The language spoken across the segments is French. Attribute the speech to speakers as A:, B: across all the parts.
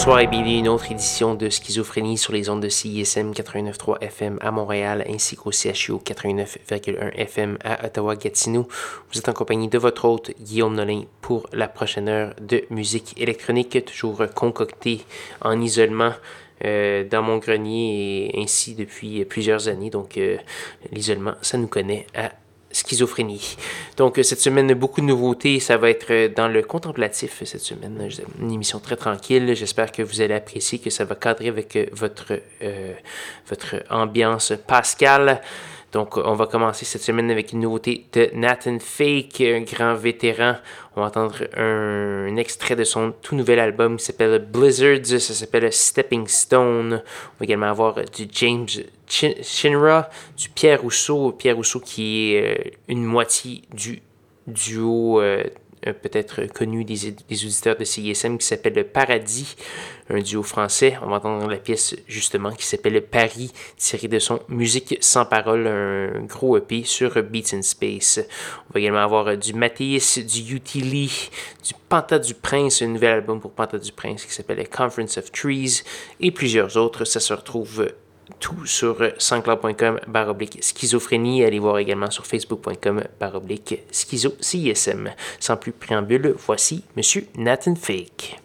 A: Bonsoir et bienvenue une autre édition de Schizophrénie sur les ondes de CISM 89.3 FM à Montréal ainsi qu'au CHU 89.1 FM à Ottawa-Gatineau. Vous êtes en compagnie de votre hôte Guillaume Nolin pour la prochaine heure de musique électronique, toujours concoctée en isolement. Euh, dans mon grenier et ainsi depuis plusieurs années. Donc euh, l'isolement, ça nous connaît à schizophrénie. Donc, euh, cette semaine, beaucoup de nouveautés. Ça va être euh, dans le contemplatif cette semaine. Une émission très tranquille. J'espère que vous allez apprécier, que ça va cadrer avec euh, votre, votre ambiance pascale. Donc, on va commencer cette semaine avec une nouveauté de Nathan Fake, un grand vétéran. On va entendre un, extrait de son tout nouvel album qui s'appelle Blizzards. Ça s'appelle Stepping Stone. On va également avoir du James Shinra, du Pierre Rousseau. Pierre Rousseau qui est euh, une moitié du duo euh, peut-être connu des, auditeurs de CISM qui s'appelle Le Paradis, un duo français. On va entendre la pièce justement qui s'appelle Paris, tirée de son Musique sans parole, un gros EP sur Beats in Space. On va également avoir du Mathéis, du Utili, du Panta du Prince, un nouvel album pour Panta du Prince qui s'appelle Conference of Trees et plusieurs autres. Ça se retrouve tout sur sanscloud.com baroblique schizophrénie. Allez voir également sur facebook.com baroblique schizo CISM. Sans plus préambule, voici Monsieur Nathan Fake.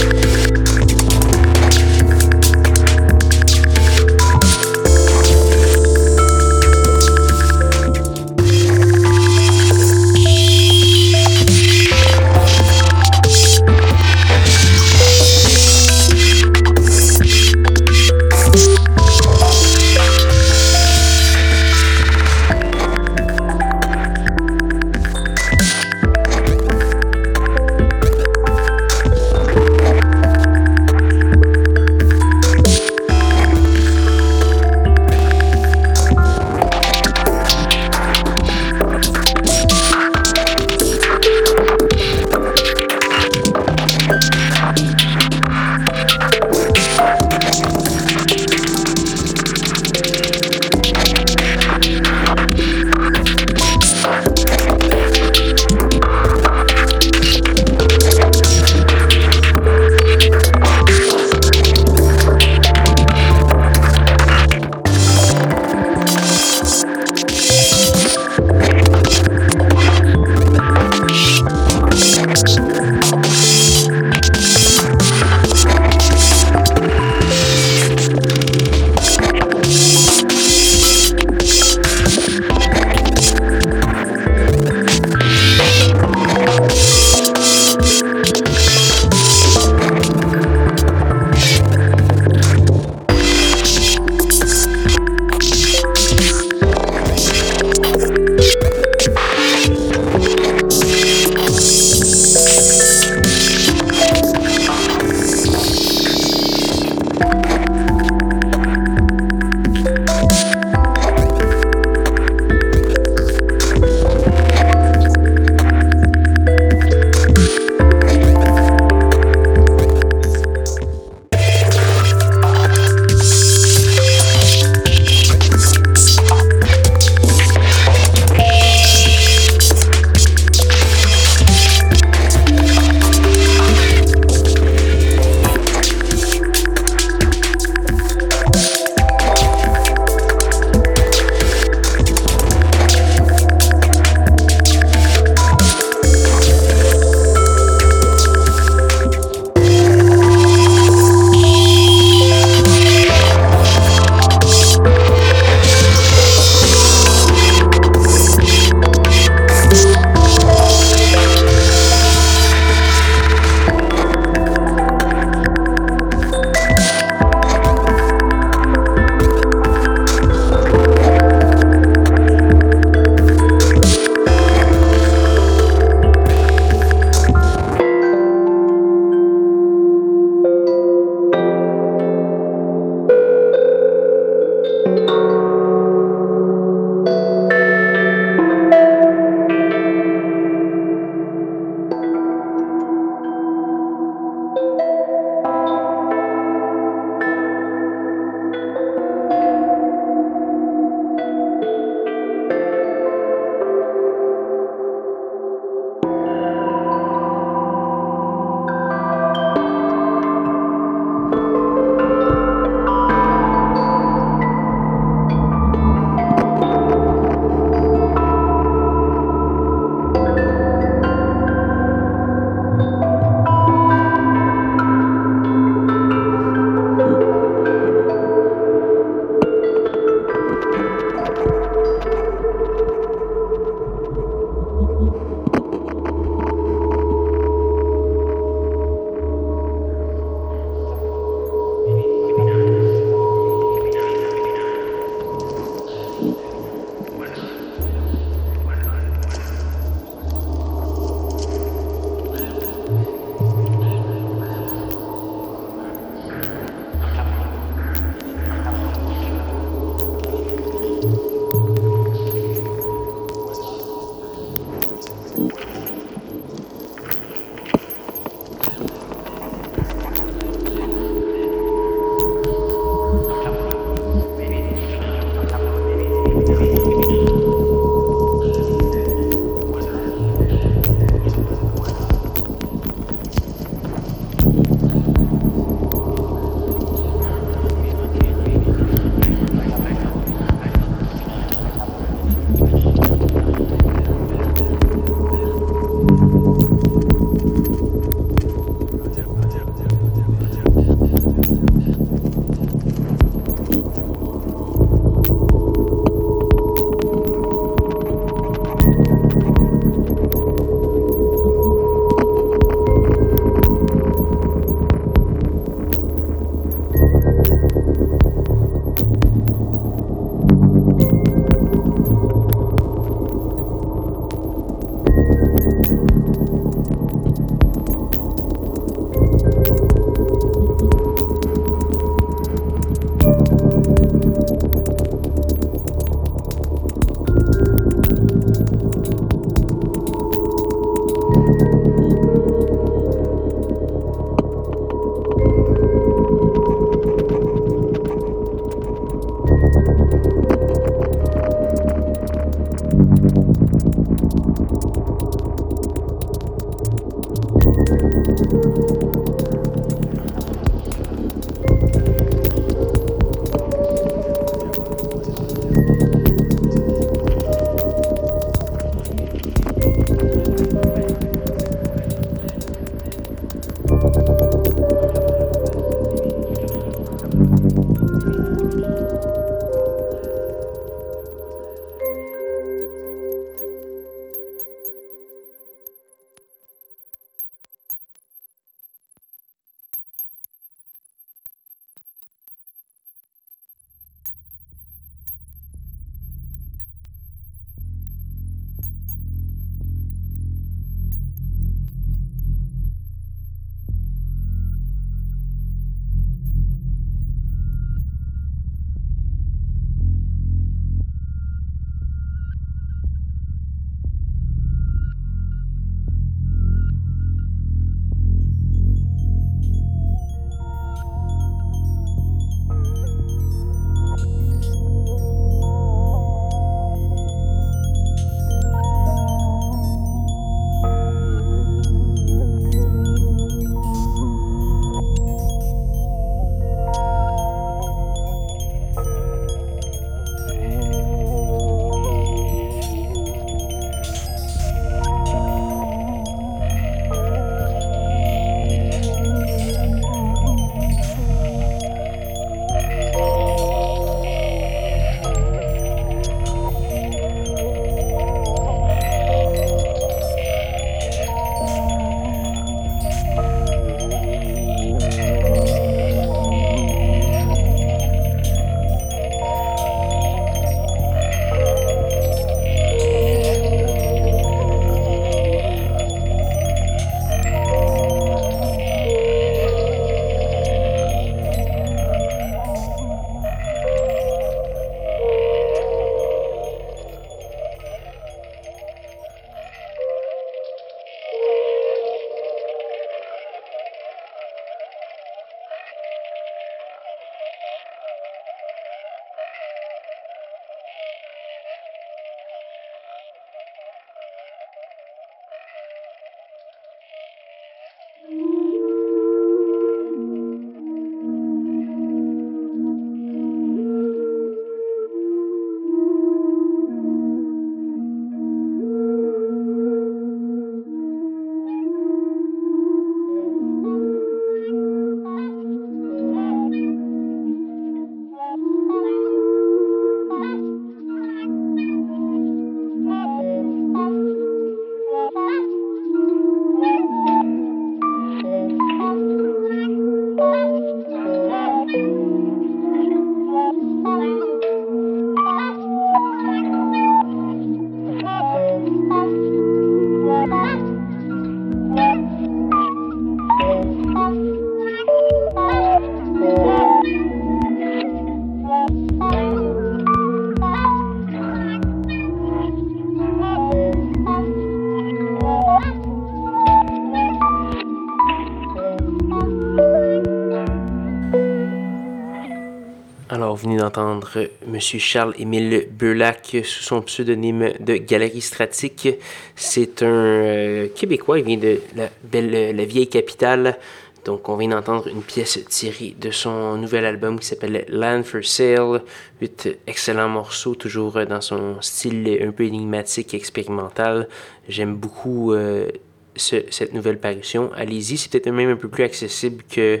A: M. Charles-Émile Beulac sous son pseudonyme de Galerie Stratique. C'est un euh, Québécois, il vient de la, belle, la vieille capitale. Donc, on vient d'entendre une pièce tirée de son nouvel album qui s'appelle Land for Sale. Huit excellents morceaux, toujours dans son style un peu énigmatique et expérimental. J'aime beaucoup euh, cette nouvelle parution. Allez-y, c'est peut-être même un peu plus accessible que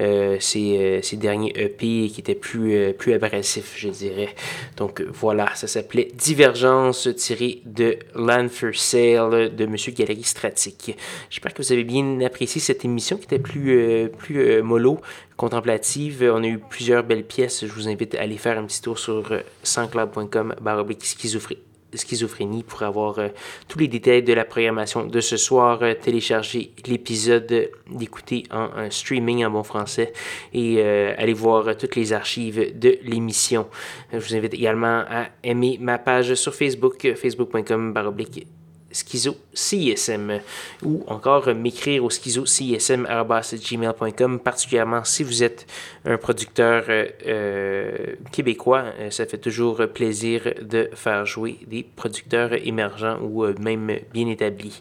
A: euh, ces, euh, ces, derniers EP qui étaient plus, euh, plus abrasifs, je dirais. Donc voilà, ça s'appelait Divergence tiré de Land for Sale de Monsieur Galerie Stratique. J'espère que vous avez bien apprécié cette émission qui était plus, plus mollo, contemplative. On a eu plusieurs belles pièces. Je vous invite à aller faire un petit tour sur sanscloud.com baroblique schizophrénie schizophrénie pour avoir euh, tous les détails de la programmation de ce soir. Euh, télécharger l'épisode, d'écouter en, streaming en bon français et euh, aller voir toutes les archives de l'émission. Je vous invite également à aimer ma page sur Facebook, facebook.com baroblique schizo CISM ou encore m'écrire au schizo gmail.com particulièrement si vous êtes un producteur euh, euh, québécois. Euh, ça fait toujours plaisir de faire jouer des producteurs émergents ou même bien établis.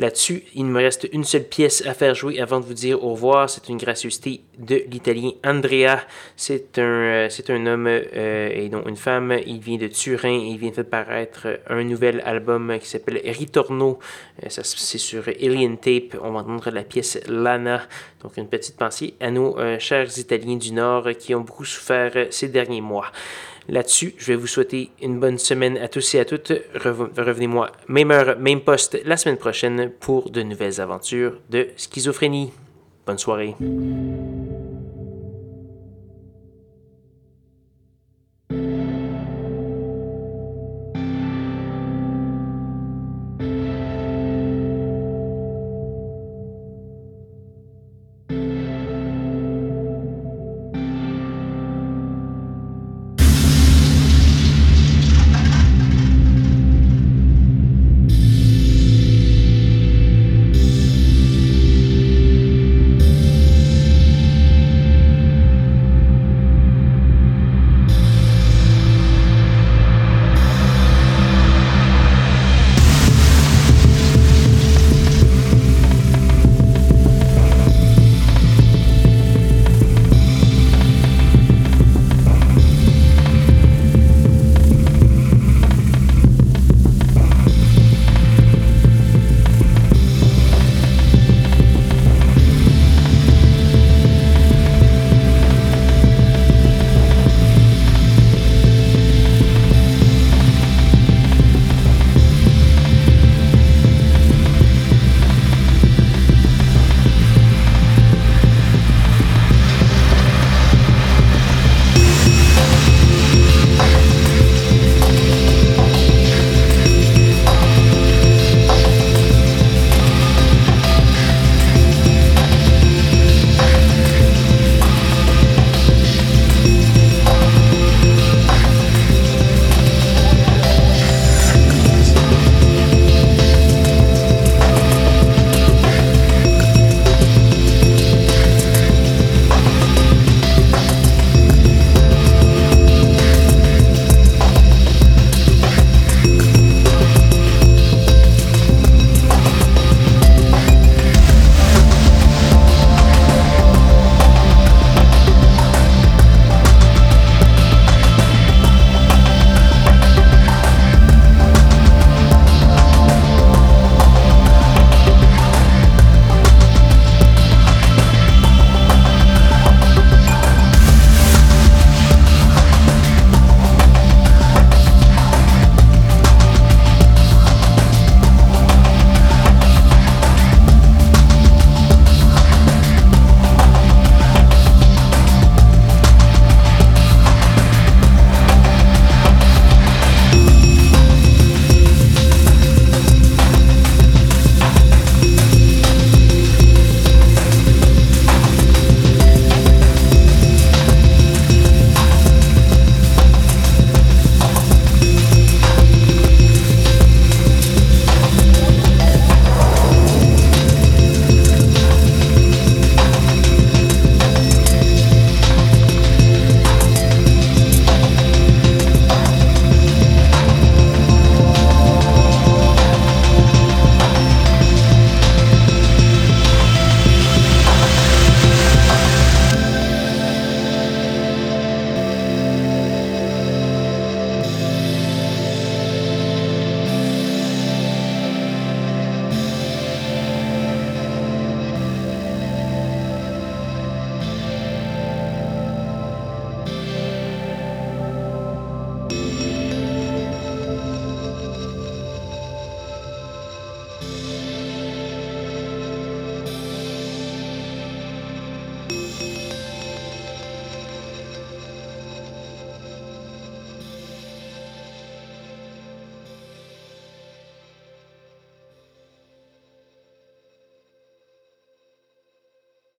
A: Là-dessus, il me reste une seule pièce à faire jouer avant de vous dire au revoir. C'est une gracieuseté de l'italien Andrea. C'est un, euh, c'est un homme euh, et non une femme. Il vient de Turin et il vient de faire paraître un nouvel album qui s'appelle Ritorno. Euh, ça, c'est sur Alien Tape. On va entendre la pièce Lana. Donc, une petite pensée à nos chers Italiens du Nord qui ont beaucoup souffert ces derniers mois. Là-dessus, je vais vous souhaiter une bonne semaine à tous et à toutes. Revenez-moi, même heure, même poste, la semaine prochaine pour de nouvelles aventures de schizophrénie. Bonne soirée.